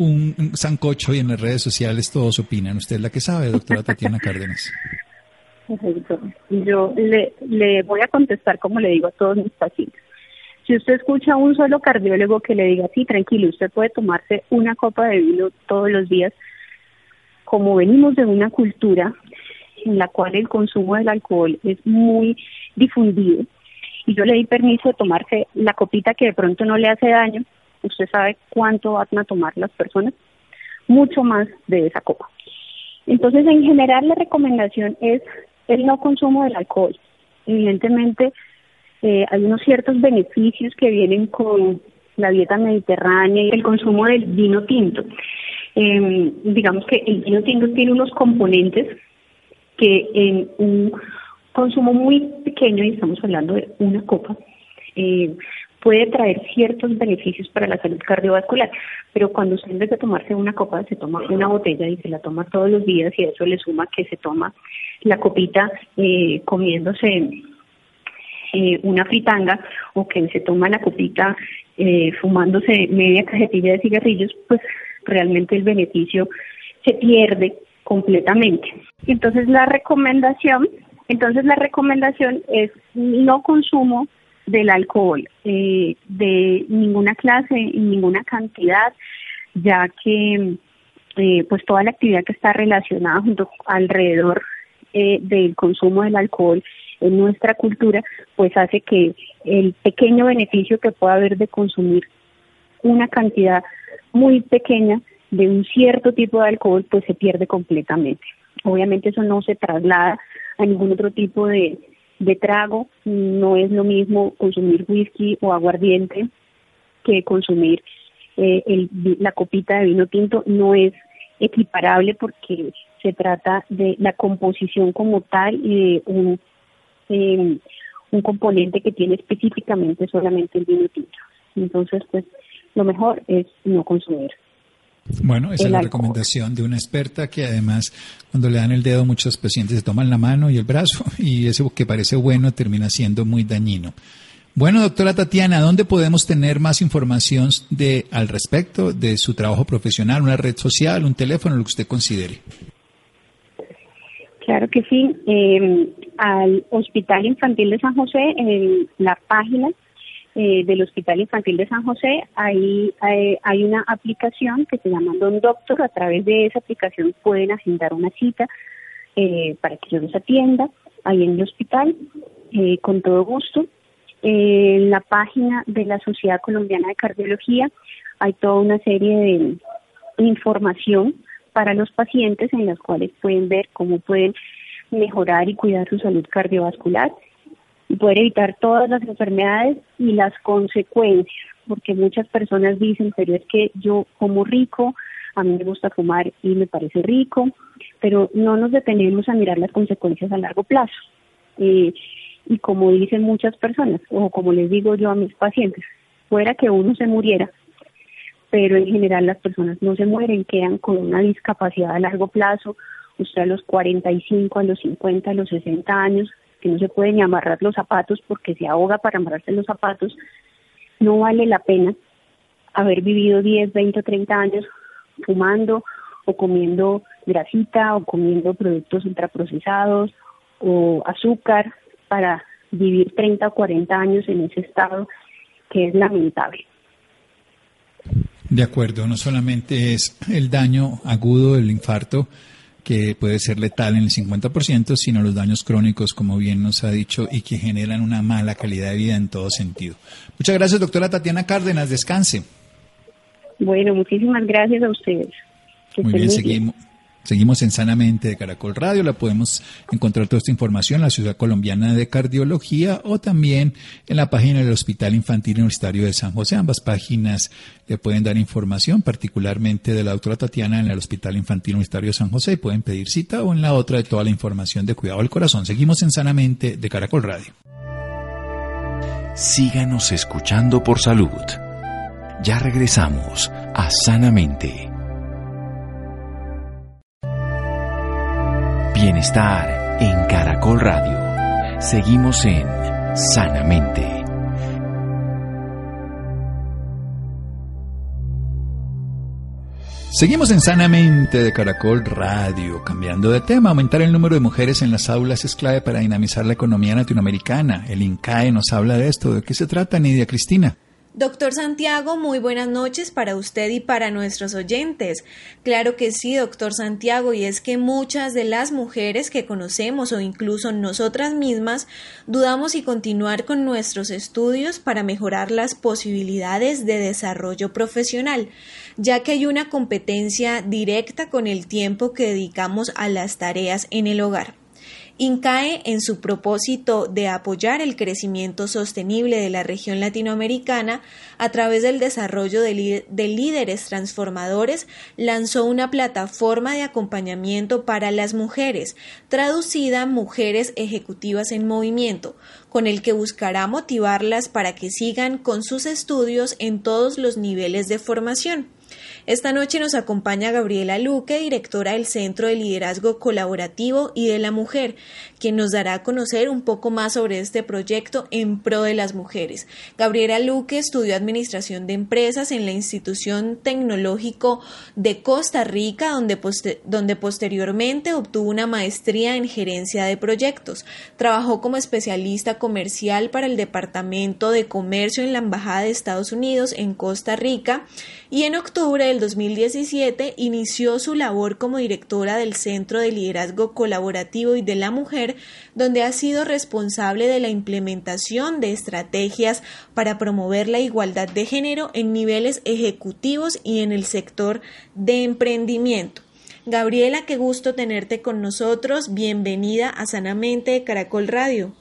un, sancocho y en las redes sociales todos opinan. Usted es la que sabe, doctora Tatiana Cárdenas. Yo le, le voy a contestar como le digo a todos mis pacientes. Si usted escucha a un solo cardiólogo que le diga, sí, tranquilo, usted puede tomarse una copa de vino todos los días, como venimos de una cultura en la cual el consumo del alcohol es muy difundido, y yo le di permiso de tomarse la copita que de pronto no le hace daño, usted sabe cuánto van a tomar las personas, mucho más de esa copa. Entonces, en general, la recomendación es el no consumo del alcohol. Evidentemente, eh, hay unos ciertos beneficios que vienen con la dieta mediterránea y el consumo del vino tinto. Em, digamos que el vino tinto tiene unos componentes que en un consumo muy pequeño, y estamos hablando de una copa, eh, puede traer ciertos beneficios para la salud cardiovascular, pero cuando usted en vez de tomarse una copa se toma una botella y se la toma todos los días y a eso le suma que se toma la copita eh, comiéndose eh, una fritanga o que se toma la copita eh, fumándose media cajetilla de cigarrillos, pues realmente el beneficio se pierde completamente. Entonces la recomendación, entonces la recomendación es no consumo del alcohol eh, de ninguna clase y ninguna cantidad, ya que eh, pues toda la actividad que está relacionada junto alrededor eh, del consumo del alcohol en nuestra cultura, pues hace que el pequeño beneficio que pueda haber de consumir una cantidad muy pequeña de un cierto tipo de alcohol, pues se pierde completamente. Obviamente eso no se traslada a ningún otro tipo de, de trago, no es lo mismo consumir whisky o aguardiente que consumir eh, el, la copita de vino tinto, no es equiparable porque se trata de la composición como tal y de un, eh, un componente que tiene específicamente solamente el vino tinto. Entonces, pues lo mejor es no consumir. Bueno, esa es la recomendación de una experta que además cuando le dan el dedo muchos pacientes se toman la mano y el brazo y eso que parece bueno termina siendo muy dañino. Bueno, doctora Tatiana, ¿dónde podemos tener más información de al respecto de su trabajo profesional, una red social, un teléfono, lo que usted considere? Claro que sí. Eh, al Hospital Infantil de San José, en la página eh, del Hospital Infantil de San José, ahí eh, hay una aplicación que se llama Don Doctor. A través de esa aplicación pueden agendar una cita eh, para que yo los atienda ahí en el hospital, con todo gusto. En la página de la Sociedad Colombiana de Cardiología hay toda una serie de información para los pacientes en las cuales pueden ver cómo pueden mejorar y cuidar su salud cardiovascular y poder evitar todas las enfermedades y las consecuencias, porque muchas personas dicen, pero es que yo como rico, a mí me gusta fumar y me parece rico, pero no nos detenemos a mirar las consecuencias a largo plazo. Eh, y como dicen muchas personas, o como les digo yo a mis pacientes, fuera que uno se muriera, pero en general las personas no se mueren, quedan con una discapacidad a largo plazo, usted a los 45, a los 50, a los 60 años, que no se pueden amarrar los zapatos porque se ahoga para amarrarse los zapatos, no vale la pena haber vivido 10, 20 o 30 años fumando o comiendo grasita o comiendo productos ultraprocesados o azúcar para vivir 30 o 40 años en ese estado que es lamentable. De acuerdo, no solamente es el daño agudo del infarto, que puede ser letal en el 50%, sino los daños crónicos, como bien nos ha dicho, y que generan una mala calidad de vida en todo sentido. Muchas gracias, doctora Tatiana Cárdenas. Descanse. Bueno, muchísimas gracias a ustedes. muy bien, seguimos. Seguimos en Sanamente de Caracol Radio, la podemos encontrar toda esta información en la Ciudad Colombiana de Cardiología o también en la página del Hospital Infantil Universitario de San José. Ambas páginas le pueden dar información, particularmente de la doctora Tatiana en el Hospital Infantil Universitario de San José pueden pedir cita o en la otra de toda la información de cuidado del corazón. Seguimos en Sanamente de Caracol Radio. Síganos escuchando por salud. Ya regresamos a Sanamente. Bienestar en Caracol Radio. Seguimos en Sanamente. Seguimos en Sanamente de Caracol Radio, cambiando de tema. Aumentar el número de mujeres en las aulas es clave para dinamizar la economía latinoamericana. El INCAE nos habla de esto. ¿De qué se trata, Nidia Cristina? Doctor Santiago, muy buenas noches para usted y para nuestros oyentes. Claro que sí, doctor Santiago, y es que muchas de las mujeres que conocemos o incluso nosotras mismas dudamos y continuar con nuestros estudios para mejorar las posibilidades de desarrollo profesional, ya que hay una competencia directa con el tiempo que dedicamos a las tareas en el hogar. INCAE, en su propósito de apoyar el crecimiento sostenible de la región latinoamericana a través del desarrollo de, líderes transformadores, lanzó una plataforma de acompañamiento para las mujeres, traducida Mujeres Ejecutivas en Movimiento, con el que buscará motivarlas para que sigan con sus estudios en todos los niveles de formación. Esta noche nos acompaña Gabriela Luque, directora del Centro de Liderazgo Colaborativo y de la Mujer, quien nos dará a conocer un poco más sobre este proyecto en pro de las mujeres. Gabriela Luque estudió Administración de Empresas en la Institución Tecnológico de Costa Rica, donde, donde posteriormente obtuvo una maestría en Gerencia de Proyectos. Trabajó como especialista comercial para el Departamento de Comercio en la Embajada de Estados Unidos en Costa Rica y en octubre del 2017 inició su labor como directora del Centro de Liderazgo Colaborativo y de la Mujer, donde ha sido responsable de la implementación de estrategias para promover la igualdad de género en niveles ejecutivos y en el sector de emprendimiento. Gabriela, qué gusto tenerte con nosotros. Bienvenida a Sanamente de Caracol Radio.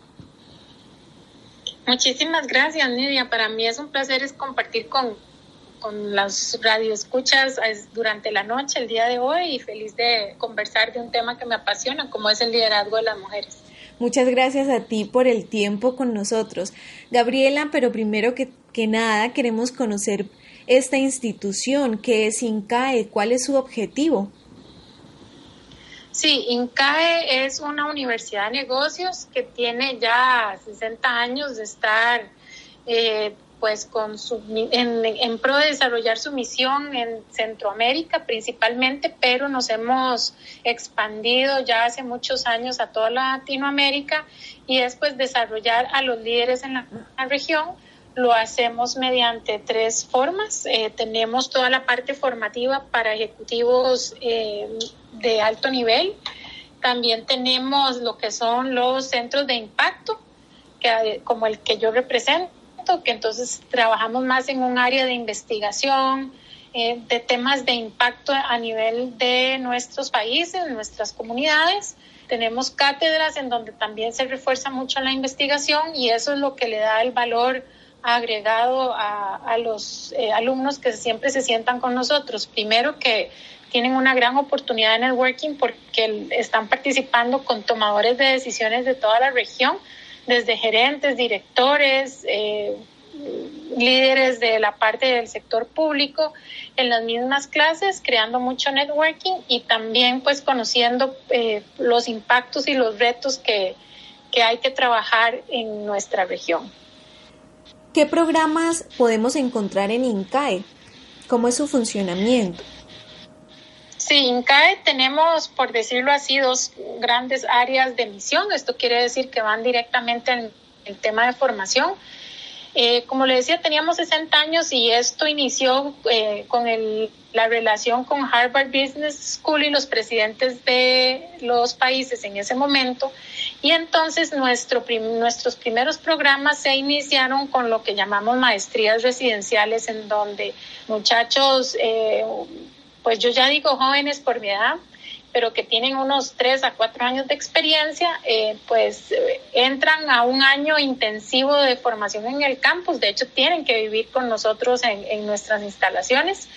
Muchísimas gracias, Nidia. Para mí es un placer compartir con, con las radioescuchas durante la noche, el día de hoy, y feliz de conversar de un tema que me apasiona, como es el liderazgo de las mujeres. Muchas gracias a ti por el tiempo con nosotros. Gabriela, pero primero que, que nada queremos conocer esta institución, que es INCAE, cuál es su objetivo. Sí, INCAE es una universidad de negocios que tiene ya 60 años de estar eh, pues con su, en, pro de desarrollar su misión en Centroamérica principalmente, pero nos hemos expandido ya hace muchos años a toda Latinoamérica y es pues desarrollar a los líderes en la, región. Lo hacemos mediante tres formas. Eh, tenemos toda la parte formativa para ejecutivos eh, de alto nivel. También tenemos lo que son los centros de impacto, que, como el que yo represento que entonces trabajamos más en un área de investigación, eh, de temas de impacto a nivel de nuestros países, nuestras comunidades. Tenemos cátedras en donde también se refuerza mucho la investigación y eso es lo que le da el valor agregado a, los eh, alumnos que siempre se sientan con nosotros. Primero que tienen una gran oportunidad de networking porque están participando con tomadores de decisiones de toda la región desde gerentes, directores, eh, líderes de la parte del sector público en las mismas clases, creando mucho networking y también pues conociendo eh, los impactos y los retos que, que hay que trabajar en nuestra región. ¿Qué programas podemos encontrar en INCAE? ¿Cómo es su funcionamiento? Sí, INCAE tenemos, por decirlo así, dos grandes áreas de misión. Esto quiere decir que van directamente en el tema de formación. Eh, como le decía, teníamos 60 años y esto inició eh, con la relación con Harvard Business School y los presidentes de los países en ese momento. Y entonces nuestro nuestros primeros programas se iniciaron con lo que llamamos maestrías residenciales, en donde muchachos eh, pues yo ya digo jóvenes por mi edad, pero que tienen unos tres a cuatro años de experiencia, eh, pues eh, entran a un año intensivo de formación en el campus. De hecho, tienen que vivir con nosotros en, nuestras instalaciones.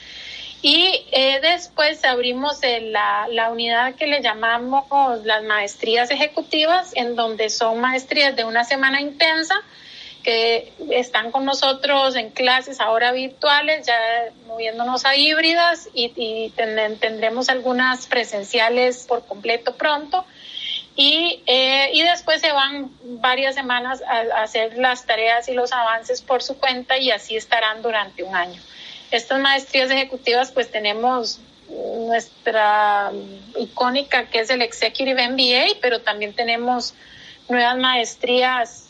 Y eh, después abrimos la, la, unidad que le llamamos las maestrías ejecutivas, en donde son maestrías de una semana intensa, que están con nosotros en clases ahora virtuales, ya moviéndonos a híbridas y, tendremos algunas presenciales por completo pronto. Y, eh, y después se van varias semanas a, hacer las tareas y los avances por su cuenta y así estarán durante un año. Estas maestrías ejecutivas pues tenemos nuestra icónica que es el Executive MBA, pero también tenemos nuevas maestrías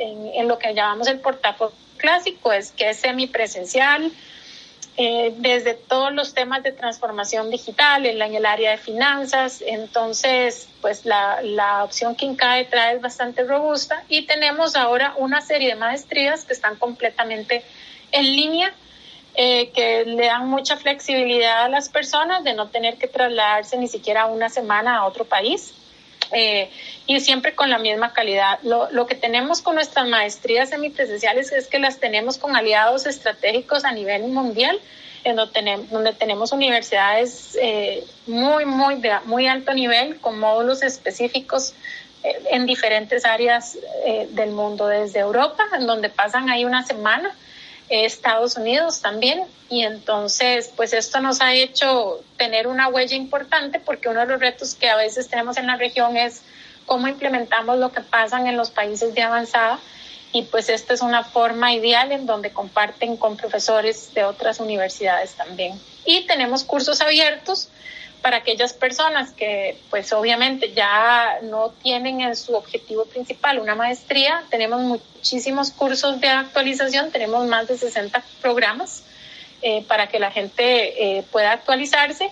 en, lo que llamamos el portafolio clásico, es que es semipresencial, eh, desde todos los temas de transformación digital en, el área de finanzas. Entonces, pues la, la opción que INCAE trae es bastante robusta y tenemos ahora una serie de maestrías que están completamente en línea. Eh, que le dan mucha flexibilidad a las personas de no tener que trasladarse ni siquiera una semana a otro país Eh, y siempre con la misma calidad. Lo, lo, que tenemos con nuestras maestrías semipresenciales es que las tenemos con aliados estratégicos a nivel mundial, en donde tenemos, universidades eh, muy, muy de muy alto nivel, con módulos específicos eh, en diferentes áreas eh, del mundo, desde Europa, en donde pasan ahí una semana, Estados Unidos también, y entonces, pues esto nos ha hecho tener una huella importante porque uno de los retos que a veces tenemos en la región es cómo implementamos lo que pasa en los países de avanzada y pues esta es una forma ideal en donde comparten con profesores de otras universidades también. Y tenemos cursos abiertos para aquellas personas que pues obviamente ya no tienen en su objetivo principal una maestría. Tenemos muchísimos cursos de actualización, tenemos más de 60 programas eh, para que la gente eh, pueda actualizarse.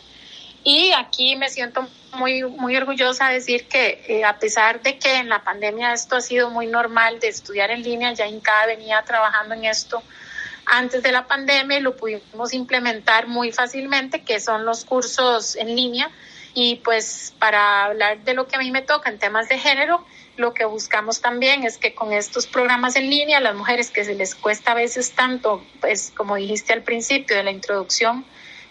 Y aquí me siento muy, muy orgullosa de decir que eh, a pesar de que en la pandemia esto ha sido muy normal de estudiar en línea, ya INCA venía trabajando en esto antes de la pandemia y lo pudimos implementar muy fácilmente, que son los cursos en línea. Y pues para hablar de lo que a mí me toca en temas de género, lo que buscamos también es que con estos programas en línea, las mujeres que se les cuesta a veces tanto, pues como dijiste al principio de la introducción,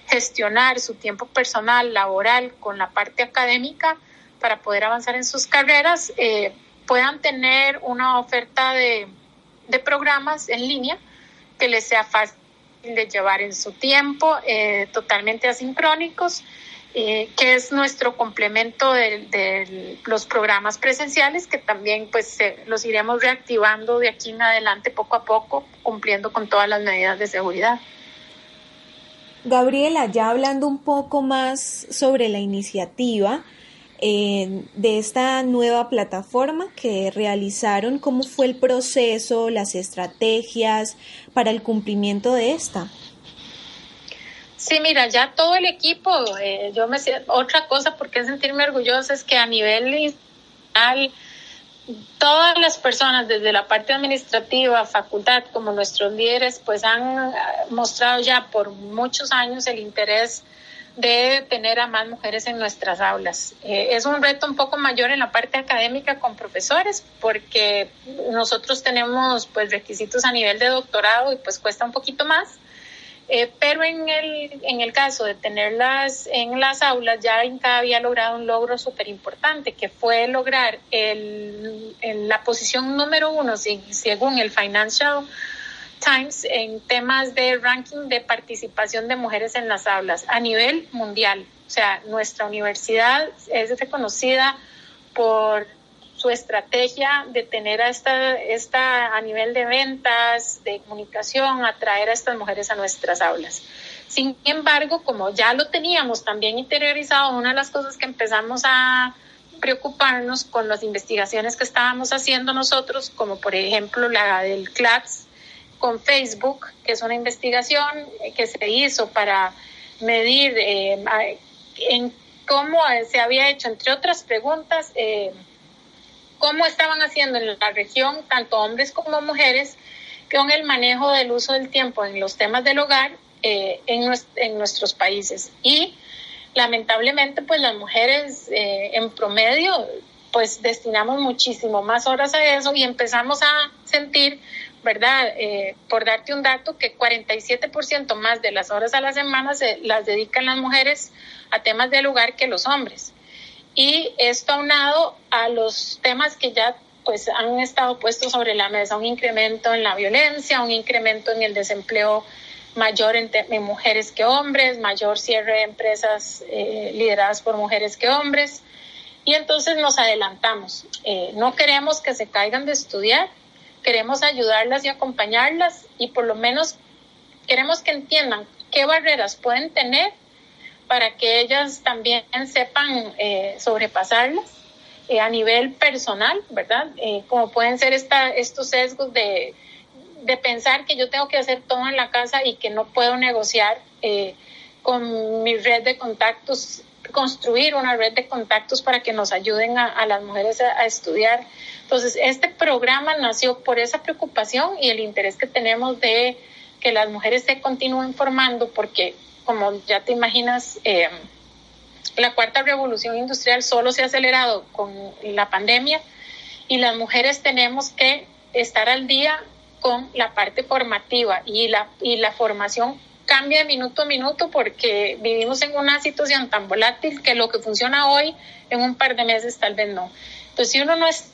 gestionar su tiempo personal, laboral con la parte académica para poder avanzar en sus carreras, eh, puedan tener una oferta de, programas en línea que les sea fácil de llevar en su tiempo, eh, totalmente asincrónicos, eh, que es nuestro complemento de, los programas presenciales, que también pues los iremos reactivando de aquí en adelante poco a poco, cumpliendo con todas las medidas de seguridad. Gabriela, ya hablando un poco más sobre la iniciativa eh, de esta nueva plataforma que realizaron, ¿cómo fue el proceso, las estrategias para el cumplimiento de esta? Sí, mira, ya todo el equipo, eh, yo me otra cosa por qué sentirme orgullosa es que a nivel todas las personas, desde la parte administrativa, facultad, como nuestros líderes, pues han eh, mostrado ya por muchos años el interés de tener a más mujeres en nuestras aulas. Eh, es un reto un poco mayor en la parte académica con profesores porque nosotros tenemos pues requisitos a nivel de doctorado y pues cuesta un poquito más eh, pero en el, en el caso de tenerlas en las aulas, ya Inca había logrado un logro súper importante, que fue lograr el, la posición número uno, según el Financial Times, en temas de ranking de participación de mujeres en las aulas a nivel mundial. O sea, nuestra universidad es reconocida por su estrategia de tener a esta, esta a nivel de ventas, de comunicación, atraer a estas mujeres a nuestras aulas. Sin embargo, como ya lo teníamos también interiorizado, una de las cosas que empezamos a preocuparnos con las investigaciones que estábamos haciendo nosotros, como por ejemplo la del CLATS con Facebook, que es una investigación que se hizo para medir eh, en cómo se había hecho, entre otras preguntas, eh, cómo estaban haciendo en la región, tanto hombres como mujeres, con el manejo del uso del tiempo en los temas del hogar eh, en, en, nuestros países. Y lamentablemente, pues las mujeres eh, en promedio, pues destinamos muchísimo más horas a eso y empezamos a sentir, ¿verdad? Eh, por darte un dato, que 47% más de las horas a la semana se las dedican las mujeres a temas del hogar que los hombres y esto aunado a los temas que ya pues han estado puestos sobre la mesa, un incremento en la violencia, un incremento en el desempleo mayor en, mujeres que hombres, mayor cierre de empresas eh, lideradas por mujeres que hombres. Y entonces nos adelantamos. Eh, no queremos que se caigan de estudiar, queremos ayudarlas y acompañarlas y por lo menos queremos que entiendan qué barreras pueden tener para que ellas también sepan eh, sobrepasarlas eh, a nivel personal, ¿verdad? Eh, como pueden ser esta, estos sesgos de, de, pensar que yo tengo que hacer todo en la casa y que no puedo negociar con mi red de contactos, construir una red de contactos para que nos ayuden a, las mujeres a, a estudiar. Entonces, este programa nació por esa preocupación y el interés que tenemos de que las mujeres se continúen formando porque como ya te imaginas, eh, la cuarta revolución industrial solo se ha acelerado con la pandemia y las mujeres tenemos que estar al día con la parte formativa y la, y la formación cambia de minuto a minuto porque vivimos en una situación tan volátil que lo que funciona hoy en un par de meses tal vez no. Entonces, si uno no es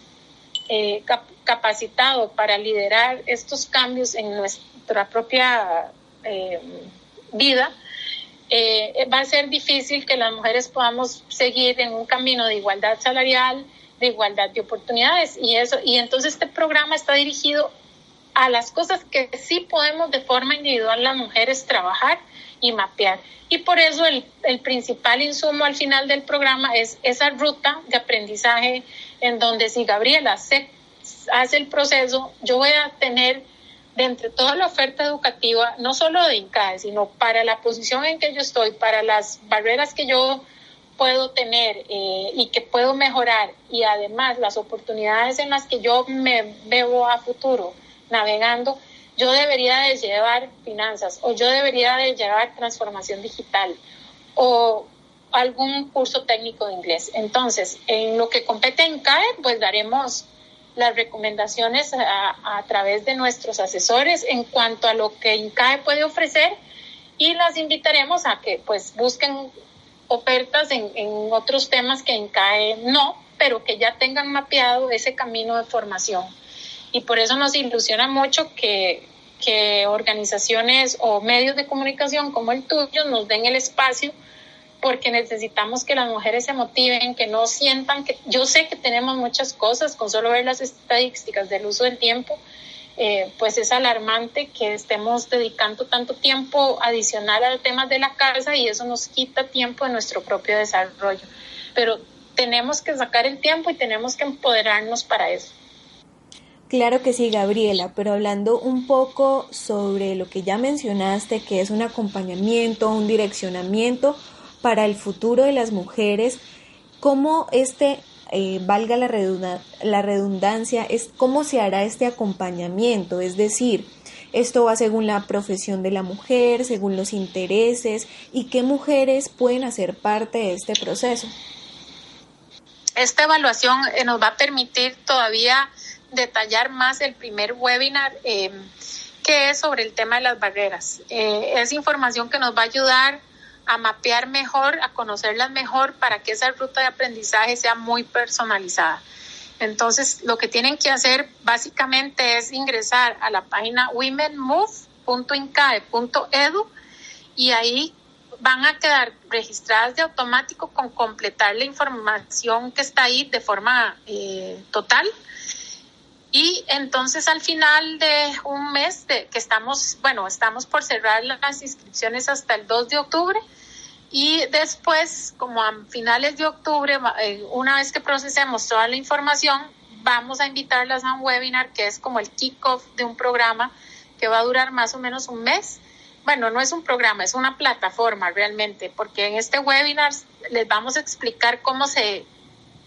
eh, capacitado para liderar estos cambios en nuestra propia eh, vida, eh, va a ser difícil que las mujeres podamos seguir en un camino de igualdad salarial, de igualdad de oportunidades y eso y entonces este programa está dirigido a las cosas que sí podemos de forma individual las mujeres trabajar y mapear. Y por eso el, el, principal insumo al final del programa es esa ruta de aprendizaje en donde si Gabriela se, hace el proceso, yo voy a tener de entre toda la oferta educativa, no solo de INCAE, sino para la posición en que yo estoy, para las barreras que yo puedo tener eh, y que puedo mejorar y además las oportunidades en las que yo me veo a futuro navegando, yo debería de llevar finanzas o yo debería de llevar transformación digital o algún curso técnico de inglés. Entonces, en lo que compete en CAE, pues daremos las recomendaciones a, través de nuestros asesores en cuanto a lo que INCAE puede ofrecer y las invitaremos a que pues busquen ofertas en, en otros temas que INCAE no, pero que ya tengan mapeado ese camino de formación y por eso nos ilusiona mucho que, que organizaciones o medios de comunicación como el tuyo nos den el espacio porque necesitamos que las mujeres se motiven, que no sientan que yo sé que tenemos muchas cosas, con solo ver las estadísticas del uso del tiempo, eh, pues es alarmante que estemos dedicando tanto tiempo adicional al tema de la casa y eso nos quita tiempo de nuestro propio desarrollo. Pero tenemos que sacar el tiempo y tenemos que empoderarnos para eso. Claro que sí, Gabriela, pero hablando un poco sobre lo que ya mencionaste, que es un acompañamiento, un direccionamiento para el futuro de las mujeres, cómo este, eh, valga la, la redundancia, es cómo se hará este acompañamiento, es decir, esto va según la profesión de la mujer, según los intereses y qué mujeres pueden hacer parte de este proceso. Esta evaluación eh, nos va a permitir todavía detallar más el primer webinar eh, que es sobre el tema de las barreras. Eh, es información que nos va a ayudar a mapear mejor, a conocerlas mejor para que esa ruta de aprendizaje sea muy personalizada. Entonces, lo que tienen que hacer básicamente es ingresar a la página womenmove.incae.edu y ahí van a quedar registradas de automático con completar la información que está ahí de forma eh, total y entonces al final de un mes de, que estamos, bueno, estamos por cerrar las inscripciones hasta el 2 de octubre y después, como a finales de octubre, eh, una vez que procesemos toda la información, vamos a invitarlas a un webinar que es como el kickoff de un programa que va a durar más o menos un mes. Bueno, no es un programa, es una plataforma realmente, porque en este webinar les vamos a explicar cómo se...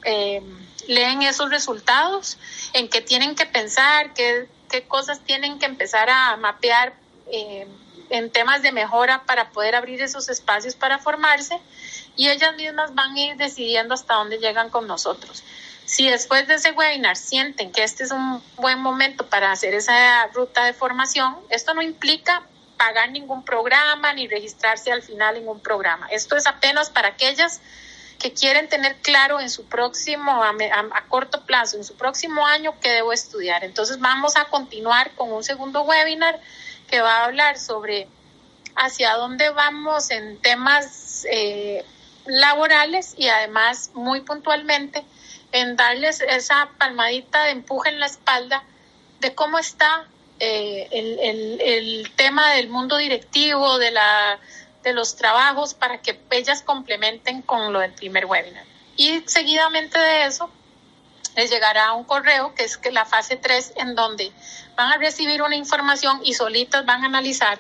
Eh, leen esos resultados, en qué tienen que pensar, qué, qué cosas tienen que empezar a mapear eh, en temas de mejora para poder abrir esos espacios para formarse y ellas mismas van a ir decidiendo hasta dónde llegan con nosotros. Si después de ese webinar sienten que este es un buen momento para hacer esa ruta de formación, esto no implica pagar ningún programa ni registrarse al final en un programa. Esto es apenas para aquellas que quieren tener claro en su próximo, a, corto plazo, en su próximo año, qué debo estudiar. Entonces vamos a continuar con un segundo webinar que va a hablar sobre hacia dónde vamos en temas eh, laborales y además muy puntualmente en darles esa palmadita de empuje en la espalda de cómo está eh, el, el tema del mundo directivo, de la de los trabajos para que ellas complementen con lo del primer webinar. Y seguidamente de eso, les llegará un correo que es que la fase 3 en donde van a recibir una información y solitas van a analizar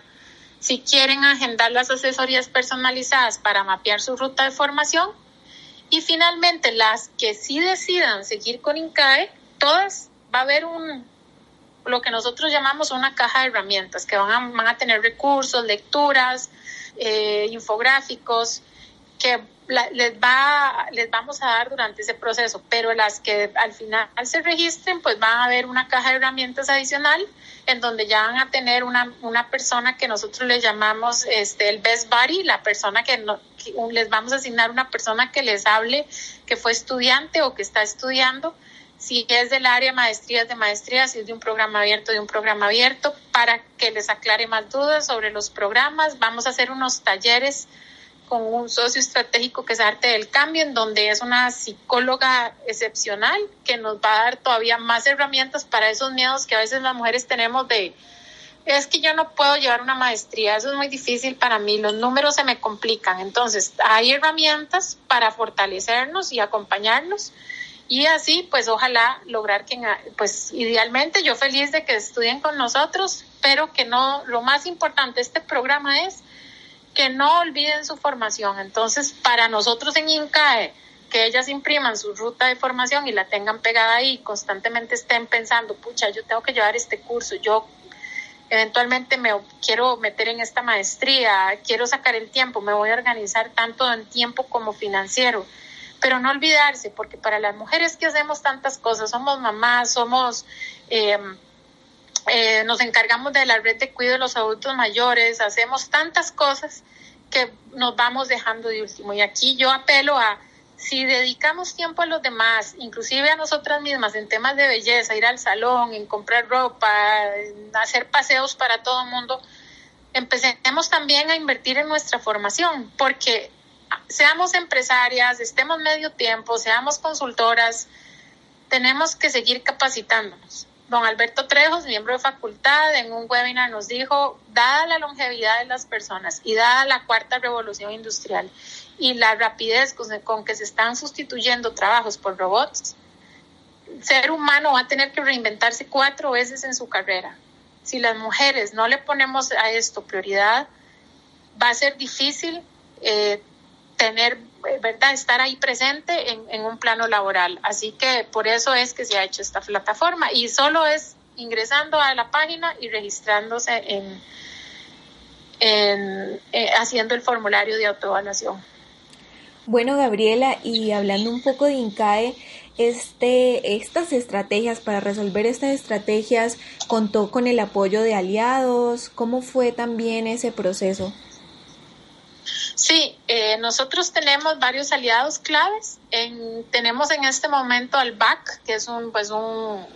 si quieren agendar las asesorías personalizadas para mapear su ruta de formación. Y finalmente, las que sí decidan seguir con INCAE, todas va a haber un, lo que nosotros llamamos una caja de herramientas, que van a, van a tener recursos, lecturas, eh, infográficos que les va les vamos a dar durante ese proceso, pero las que al final se registren, pues van a haber una caja de herramientas adicional en donde ya van a tener una, una persona que nosotros le llamamos este el best buddy, la persona que, no, les vamos a asignar una persona que les hable, que fue estudiante o que está estudiando, si es del área maestrías de maestrías, si es de un programa abierto, de un programa abierto, para que les aclare más dudas sobre los programas. Vamos a hacer unos talleres con un socio estratégico que es Arte del Cambio, en donde es una psicóloga excepcional que nos va a dar todavía más herramientas para esos miedos que a veces las mujeres tenemos de, es que yo no puedo llevar una maestría, eso es muy difícil para mí, los números se me complican. Entonces, hay herramientas para fortalecernos y acompañarnos. Y así, pues ojalá lograr que, pues idealmente yo feliz de que estudien con nosotros, pero que no, lo más importante de este programa es que no olviden su formación. Entonces, para nosotros en INCAE, que ellas impriman su ruta de formación y la tengan pegada ahí, constantemente estén pensando, pucha, yo tengo que llevar este curso, yo eventualmente me quiero meter en esta maestría, quiero sacar el tiempo, me voy a organizar tanto en tiempo como financiero. Pero no olvidarse, porque para las mujeres que hacemos tantas cosas, somos mamás, somos eh, eh, nos encargamos de la red de cuidado de los adultos mayores, hacemos tantas cosas que nos vamos dejando de último. Y aquí yo apelo a, si dedicamos tiempo a los demás, inclusive a nosotras mismas, en temas de belleza, ir al salón, en comprar ropa, hacer paseos para todo el mundo, empecemos también a invertir en nuestra formación, porque seamos empresarias, estemos medio tiempo, seamos consultoras, tenemos que seguir capacitándonos. Don Alberto Trejos, miembro de facultad, en un webinar nos dijo, dada la longevidad de las personas y dada la cuarta revolución industrial y la rapidez con, que se están sustituyendo trabajos por robots, el ser humano va a tener que reinventarse cuatro veces en su carrera. Si las mujeres no le ponemos a esto prioridad, va a ser difícil eh, tener ¿verdad? Estar ahí presente en, un plano laboral. Así que por eso es que se ha hecho esta plataforma y solo es ingresando a la página y registrándose en, en eh, haciendo el formulario de autoevaluación. Bueno, Gabriela, y hablando un poco de INCAE, este, estas estrategias, para resolver estas estrategias, contó con el apoyo de aliados. ¿Cómo fue también ese proceso? Sí, eh, nosotros tenemos varios aliados claves. tenemos en este momento al BAC, que es un, pues un,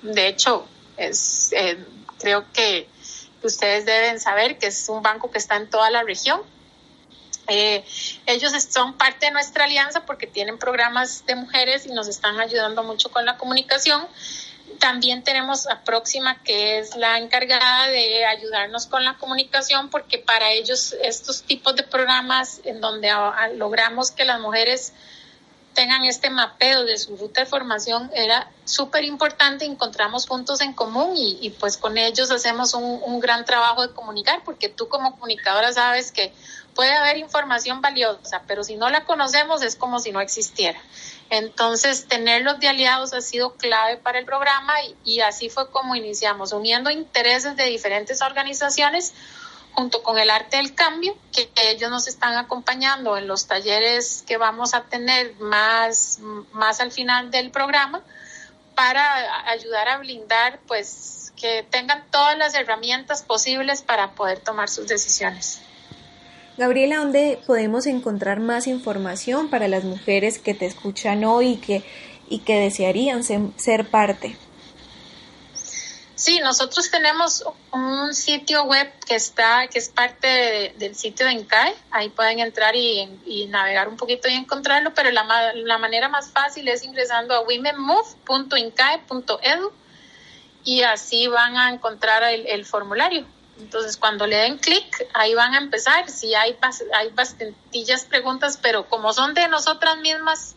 de hecho, es, eh, creo que ustedes deben saber que es un banco que está en toda la región. Eh, ellos son parte de nuestra alianza porque tienen programas de mujeres y nos están ayudando mucho con la comunicación. También tenemos a Próxima, que es la encargada de ayudarnos con la comunicación, porque para ellos estos tipos de programas en donde logramos que las mujeres tengan este mapeo de su ruta de formación era súper importante, encontramos puntos en común y, pues con ellos hacemos un, un, gran trabajo de comunicar, porque tú como comunicadora sabes que puede haber información valiosa, pero si no la conocemos es como si no existiera. Entonces, tenerlos de aliados ha sido clave para el programa y, así fue como iniciamos, uniendo intereses de diferentes organizaciones junto con el arte del cambio, que, ellos nos están acompañando en los talleres que vamos a tener más, más al final del programa para ayudar a blindar, pues, que tengan todas las herramientas posibles para poder tomar sus decisiones. Gabriela, ¿dónde podemos encontrar más información para las mujeres que te escuchan hoy y que, y que desearían ser, parte? Sí, nosotros tenemos un sitio web que está, que es parte del sitio de INCAE. Ahí pueden entrar y, navegar un poquito y encontrarlo, pero la, la manera más fácil es ingresando a womenmove.incae.edu y así van a encontrar el formulario. Entonces, cuando le den clic, ahí van a empezar. Sí, hay, hay bastantillas preguntas, pero como son de nosotras mismas,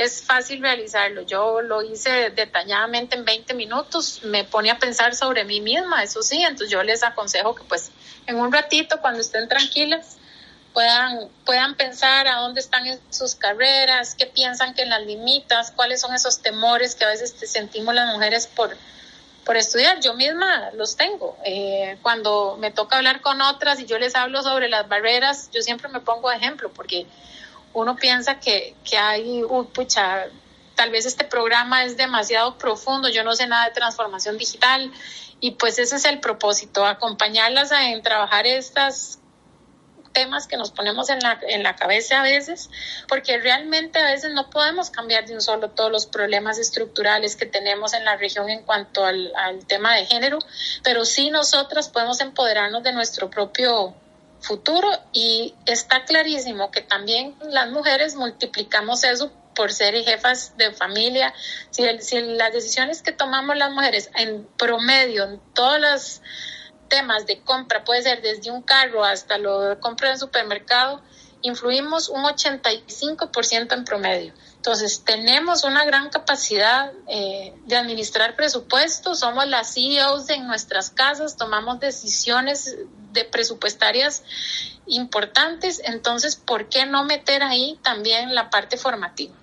es fácil realizarlo. Yo lo hice detalladamente en 20 minutos, me pone a pensar sobre mí misma, eso sí, entonces yo les aconsejo que pues en un ratito, cuando estén tranquilas, puedan, puedan pensar a dónde están en sus carreras, qué piensan que las limitas, cuáles son esos temores que a veces sentimos las mujeres por por estudiar. Yo misma los tengo. Eh, cuando me toca hablar con otras y yo les hablo sobre las barreras, yo siempre me pongo ejemplo porque uno piensa que, que hay, uy, pucha, tal vez este programa es demasiado profundo, yo no sé nada de transformación digital y pues ese es el propósito, acompañarlas en trabajar estas temas que nos ponemos en la, en la cabeza a veces, porque realmente a veces no podemos cambiar de un solo todos los problemas estructurales que tenemos en la región en cuanto al, al tema de género, pero sí nosotras podemos empoderarnos de nuestro propio futuro y está clarísimo que también las mujeres multiplicamos eso por ser jefas de familia. Si, si las decisiones que tomamos las mujeres en promedio, en todos los temas de compra, puede ser desde un carro hasta lo de compra en supermercado, influimos un 85% en promedio. Entonces, tenemos una gran capacidad eh, de administrar presupuestos, somos las CEOs en nuestras casas, tomamos decisiones de presupuestarias importantes, entonces, ¿por qué no meter ahí también la parte formativa?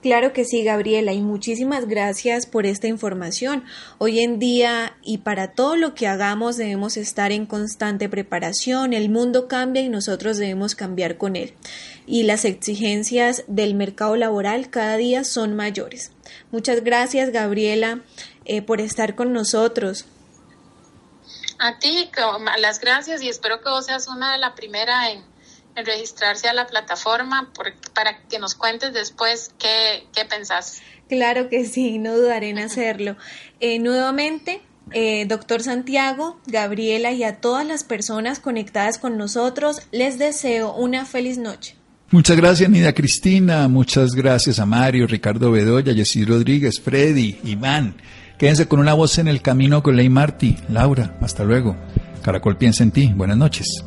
Claro que sí, Gabriela, y muchísimas gracias por esta información. Hoy en día y para todo lo que hagamos debemos estar en constante preparación. El mundo cambia y nosotros debemos cambiar con él. Y las exigencias del mercado laboral cada día son mayores. Muchas gracias, Gabriela, eh, por estar con nosotros. A ti, las gracias y espero que vos seas una de las primeras en registrarse a la plataforma para que nos cuentes después qué, qué pensás. Claro que sí, no dudaré en hacerlo. Eh, nuevamente, eh, doctor Santiago, Gabriela y a todas las personas conectadas con nosotros, les deseo una feliz noche. Muchas gracias, Nida Cristina. Muchas gracias a Mario, Ricardo Bedoya, Jessy Rodríguez, Freddy, Iván. Quédense con una voz en el camino con Ley Marty. Laura, hasta luego. Caracol piensa en ti. Buenas noches.